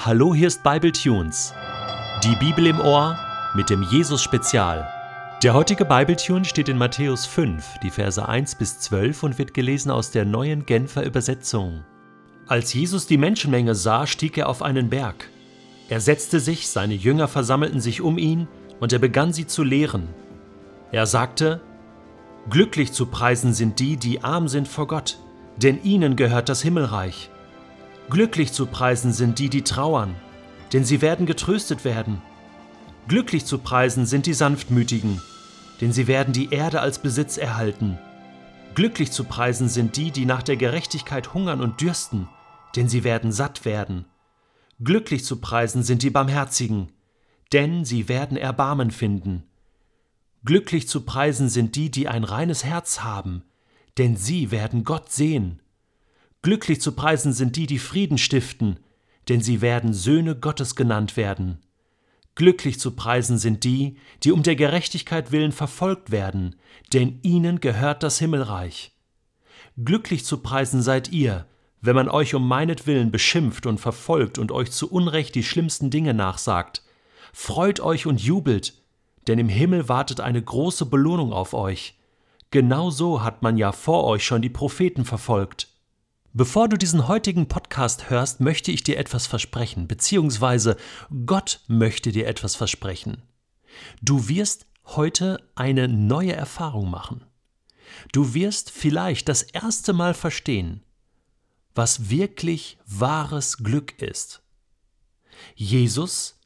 Hallo, hier ist Bible Tunes. Die Bibel im Ohr mit dem Jesus Spezial. Der heutige Bible Tune steht in Matthäus 5, die Verse 1 bis 12 und wird gelesen aus der neuen Genfer Übersetzung. Als Jesus die Menschenmenge sah, stieg er auf einen Berg. Er setzte sich, seine Jünger versammelten sich um ihn und er begann sie zu lehren. Er sagte: Glücklich zu preisen sind die, die arm sind vor Gott, denn ihnen gehört das Himmelreich. Glücklich zu preisen sind die, die trauern, denn sie werden getröstet werden. Glücklich zu preisen sind die Sanftmütigen, denn sie werden die Erde als Besitz erhalten. Glücklich zu preisen sind die, die nach der Gerechtigkeit hungern und dürsten, denn sie werden satt werden. Glücklich zu preisen sind die Barmherzigen, denn sie werden Erbarmen finden. Glücklich zu preisen sind die, die ein reines Herz haben, denn sie werden Gott sehen. Glücklich zu preisen sind die, die Frieden stiften, denn sie werden Söhne Gottes genannt werden. Glücklich zu preisen sind die, die um der Gerechtigkeit willen verfolgt werden, denn ihnen gehört das Himmelreich. Glücklich zu preisen seid ihr, wenn man euch um meinetwillen beschimpft und verfolgt und euch zu Unrecht die schlimmsten Dinge nachsagt. Freut euch und jubelt, denn im Himmel wartet eine große Belohnung auf euch. Genau so hat man ja vor euch schon die Propheten verfolgt. Bevor du diesen heutigen Podcast hörst, möchte ich dir etwas versprechen, beziehungsweise Gott möchte dir etwas versprechen. Du wirst heute eine neue Erfahrung machen. Du wirst vielleicht das erste Mal verstehen, was wirklich wahres Glück ist. Jesus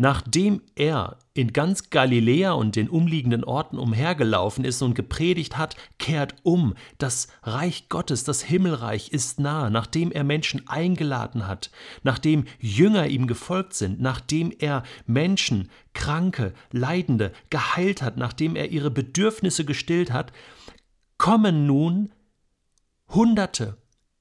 Nachdem er in ganz Galiläa und den umliegenden Orten umhergelaufen ist und gepredigt hat, kehrt um, das Reich Gottes, das Himmelreich ist nahe, nachdem er Menschen eingeladen hat, nachdem Jünger ihm gefolgt sind, nachdem er Menschen, Kranke, Leidende geheilt hat, nachdem er ihre Bedürfnisse gestillt hat, kommen nun Hunderte,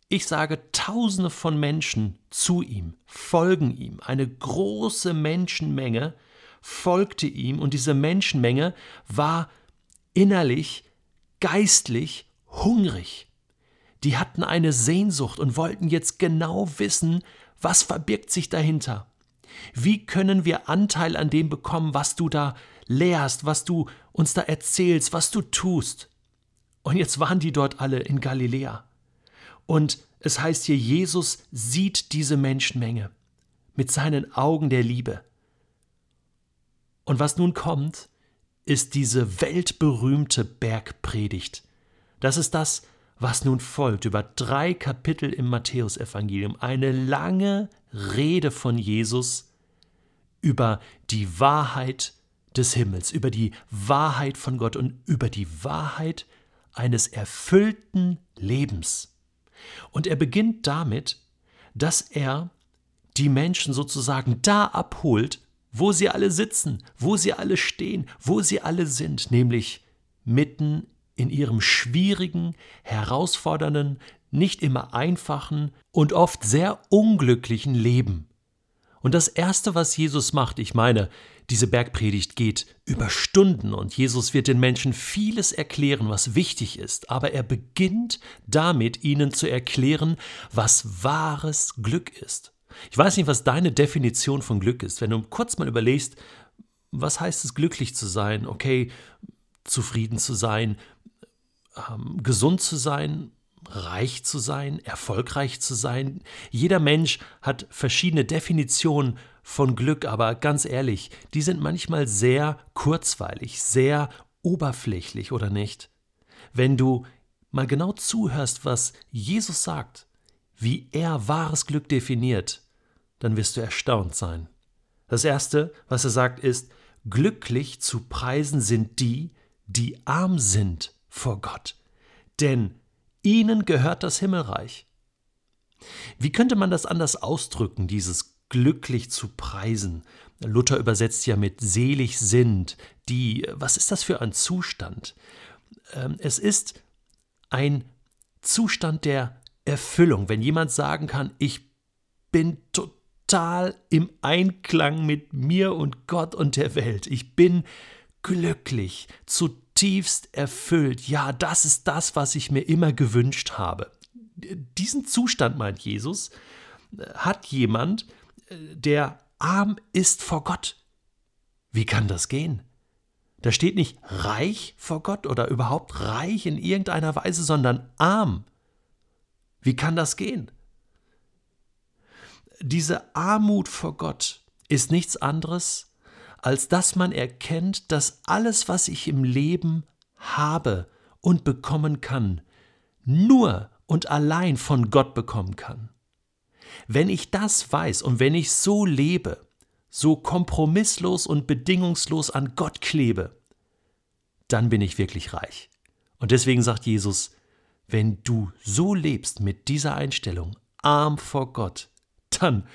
ich sage Tausende von Menschen zu ihm, folgen ihm. Eine große Menschenmenge folgte ihm und diese Menschenmenge war innerlich, geistlich hungrig. Die hatten eine Sehnsucht und wollten jetzt genau wissen, was verbirgt sich dahinter. Wie können wir Anteil an dem bekommen, was du da lehrst, was du uns da erzählst, was du tust? Und jetzt waren die dort alle in Galiläa. Und es heißt hier, Jesus sieht diese Menschenmenge mit seinen Augen der Liebe. Und was nun kommt, ist diese weltberühmte Bergpredigt. Das ist das, was nun folgt, über drei Kapitel im Matthäusevangelium. Eine lange Rede von Jesus über die Wahrheit des Himmels, über die Wahrheit von Gott und über die Wahrheit eines erfüllten Lebens. Und er beginnt damit, dass er die Menschen sozusagen da abholt, wo sie alle sitzen, wo sie alle stehen, wo sie alle sind, nämlich mitten in ihrem schwierigen, herausfordernden, nicht immer einfachen und oft sehr unglücklichen Leben. Und das Erste, was Jesus macht, ich meine, diese Bergpredigt geht über Stunden und Jesus wird den Menschen vieles erklären, was wichtig ist, aber er beginnt damit, ihnen zu erklären, was wahres Glück ist. Ich weiß nicht, was deine Definition von Glück ist. Wenn du kurz mal überlegst, was heißt es, glücklich zu sein, okay, zufrieden zu sein, ähm, gesund zu sein, reich zu sein, erfolgreich zu sein. Jeder Mensch hat verschiedene Definitionen von Glück, aber ganz ehrlich, die sind manchmal sehr kurzweilig, sehr oberflächlich, oder nicht? Wenn du mal genau zuhörst, was Jesus sagt, wie er wahres Glück definiert, dann wirst du erstaunt sein. Das Erste, was er sagt, ist, glücklich zu preisen sind die, die arm sind vor Gott. Denn Ihnen gehört das Himmelreich. Wie könnte man das anders ausdrücken, dieses glücklich zu preisen? Luther übersetzt ja mit selig sind, die, was ist das für ein Zustand? Ähm, es ist ein Zustand der Erfüllung, wenn jemand sagen kann, ich bin total im Einklang mit mir und Gott und der Welt. Ich bin glücklich, zutiefst zutiefst erfüllt. Ja, das ist das, was ich mir immer gewünscht habe. Diesen Zustand, meint Jesus, hat jemand, der arm ist vor Gott. Wie kann das gehen? Da steht nicht reich vor Gott oder überhaupt reich in irgendeiner Weise, sondern arm. Wie kann das gehen? Diese Armut vor Gott ist nichts anderes, als dass man erkennt, dass alles, was ich im Leben habe und bekommen kann, nur und allein von Gott bekommen kann. Wenn ich das weiß und wenn ich so lebe, so kompromisslos und bedingungslos an Gott klebe, dann bin ich wirklich reich. Und deswegen sagt Jesus, wenn du so lebst mit dieser Einstellung, arm vor Gott, dann,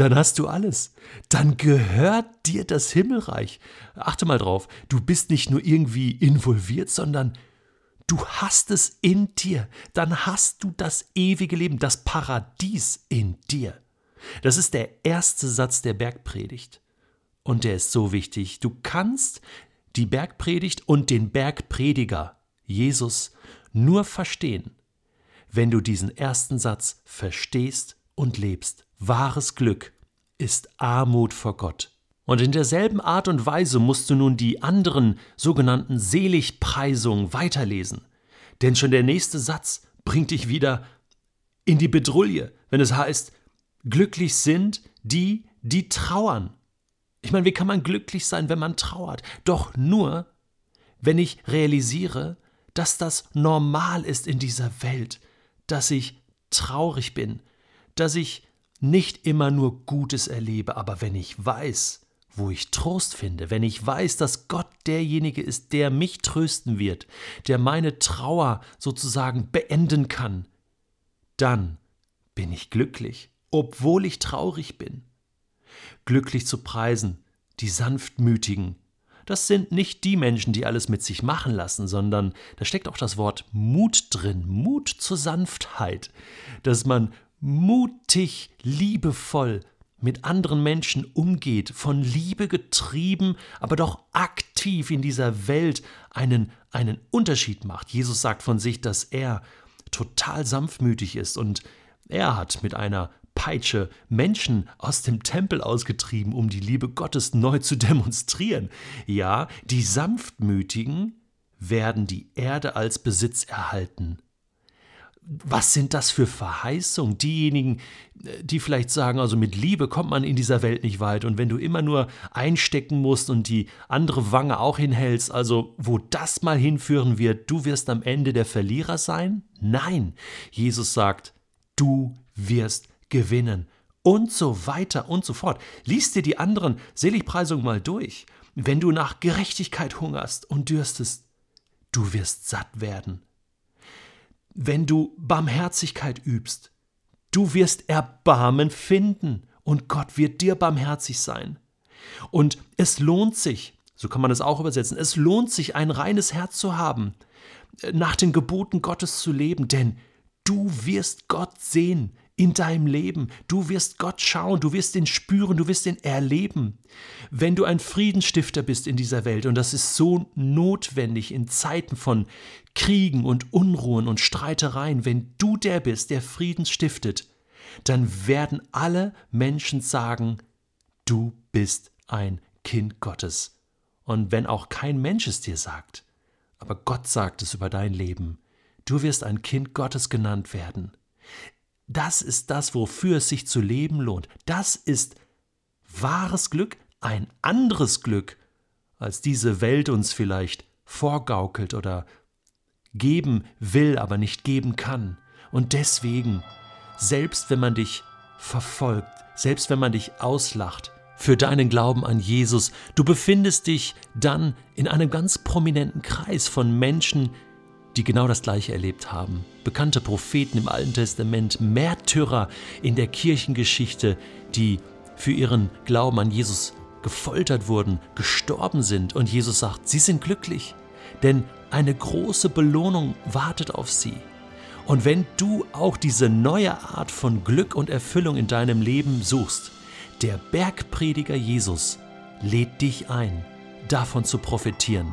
dann hast du alles. Dann gehört dir das Himmelreich. Achte mal drauf, du bist nicht nur irgendwie involviert, sondern du hast es in dir. Dann hast du das ewige Leben, das Paradies in dir. Das ist der erste Satz der Bergpredigt. Und der ist so wichtig. Du kannst die Bergpredigt und den Bergprediger, Jesus, nur verstehen, wenn du diesen ersten Satz verstehst und lebst. Wahres Glück ist Armut vor Gott. Und in derselben Art und Weise musst du nun die anderen sogenannten Seligpreisungen weiterlesen. Denn schon der nächste Satz bringt dich wieder in die Bedrulle, wenn es heißt, Glücklich sind die, die trauern. Ich meine, wie kann man glücklich sein, wenn man trauert? Doch nur, wenn ich realisiere, dass das normal ist in dieser Welt, dass ich traurig bin, dass ich nicht immer nur Gutes erlebe, aber wenn ich weiß, wo ich Trost finde, wenn ich weiß, dass Gott derjenige ist, der mich trösten wird, der meine Trauer sozusagen beenden kann, dann bin ich glücklich obwohl ich traurig bin. Glücklich zu preisen, die Sanftmütigen. Das sind nicht die Menschen, die alles mit sich machen lassen, sondern da steckt auch das Wort Mut drin, Mut zur Sanftheit, dass man mutig, liebevoll mit anderen Menschen umgeht, von Liebe getrieben, aber doch aktiv in dieser Welt einen, einen Unterschied macht. Jesus sagt von sich, dass er total sanftmütig ist und er hat mit einer Peitsche Menschen aus dem Tempel ausgetrieben, um die Liebe Gottes neu zu demonstrieren. Ja, die Sanftmütigen werden die Erde als Besitz erhalten. Was sind das für Verheißungen? Diejenigen, die vielleicht sagen, also mit Liebe kommt man in dieser Welt nicht weit und wenn du immer nur einstecken musst und die andere Wange auch hinhältst, also wo das mal hinführen wird, du wirst am Ende der Verlierer sein? Nein, Jesus sagt, du wirst gewinnen und so weiter und so fort. Lies dir die anderen Seligpreisungen mal durch. Wenn du nach Gerechtigkeit hungerst und dürstest, du wirst satt werden. Wenn du Barmherzigkeit übst, du wirst Erbarmen finden und Gott wird dir barmherzig sein. Und es lohnt sich, so kann man es auch übersetzen, es lohnt sich, ein reines Herz zu haben, nach den Geboten Gottes zu leben, denn du wirst Gott sehen, in deinem Leben. Du wirst Gott schauen, du wirst ihn spüren, du wirst ihn erleben. Wenn du ein Friedensstifter bist in dieser Welt, und das ist so notwendig in Zeiten von Kriegen und Unruhen und Streitereien, wenn du der bist, der Frieden stiftet, dann werden alle Menschen sagen, du bist ein Kind Gottes. Und wenn auch kein Mensch es dir sagt, aber Gott sagt es über dein Leben, du wirst ein Kind Gottes genannt werden. Das ist das, wofür es sich zu leben lohnt. Das ist wahres Glück, ein anderes Glück, als diese Welt uns vielleicht vorgaukelt oder geben will, aber nicht geben kann. Und deswegen, selbst wenn man dich verfolgt, selbst wenn man dich auslacht, für deinen Glauben an Jesus, du befindest dich dann in einem ganz prominenten Kreis von Menschen, die genau das Gleiche erlebt haben. Bekannte Propheten im Alten Testament, Märtyrer in der Kirchengeschichte, die für ihren Glauben an Jesus gefoltert wurden, gestorben sind. Und Jesus sagt, sie sind glücklich, denn eine große Belohnung wartet auf sie. Und wenn du auch diese neue Art von Glück und Erfüllung in deinem Leben suchst, der Bergprediger Jesus lädt dich ein, davon zu profitieren.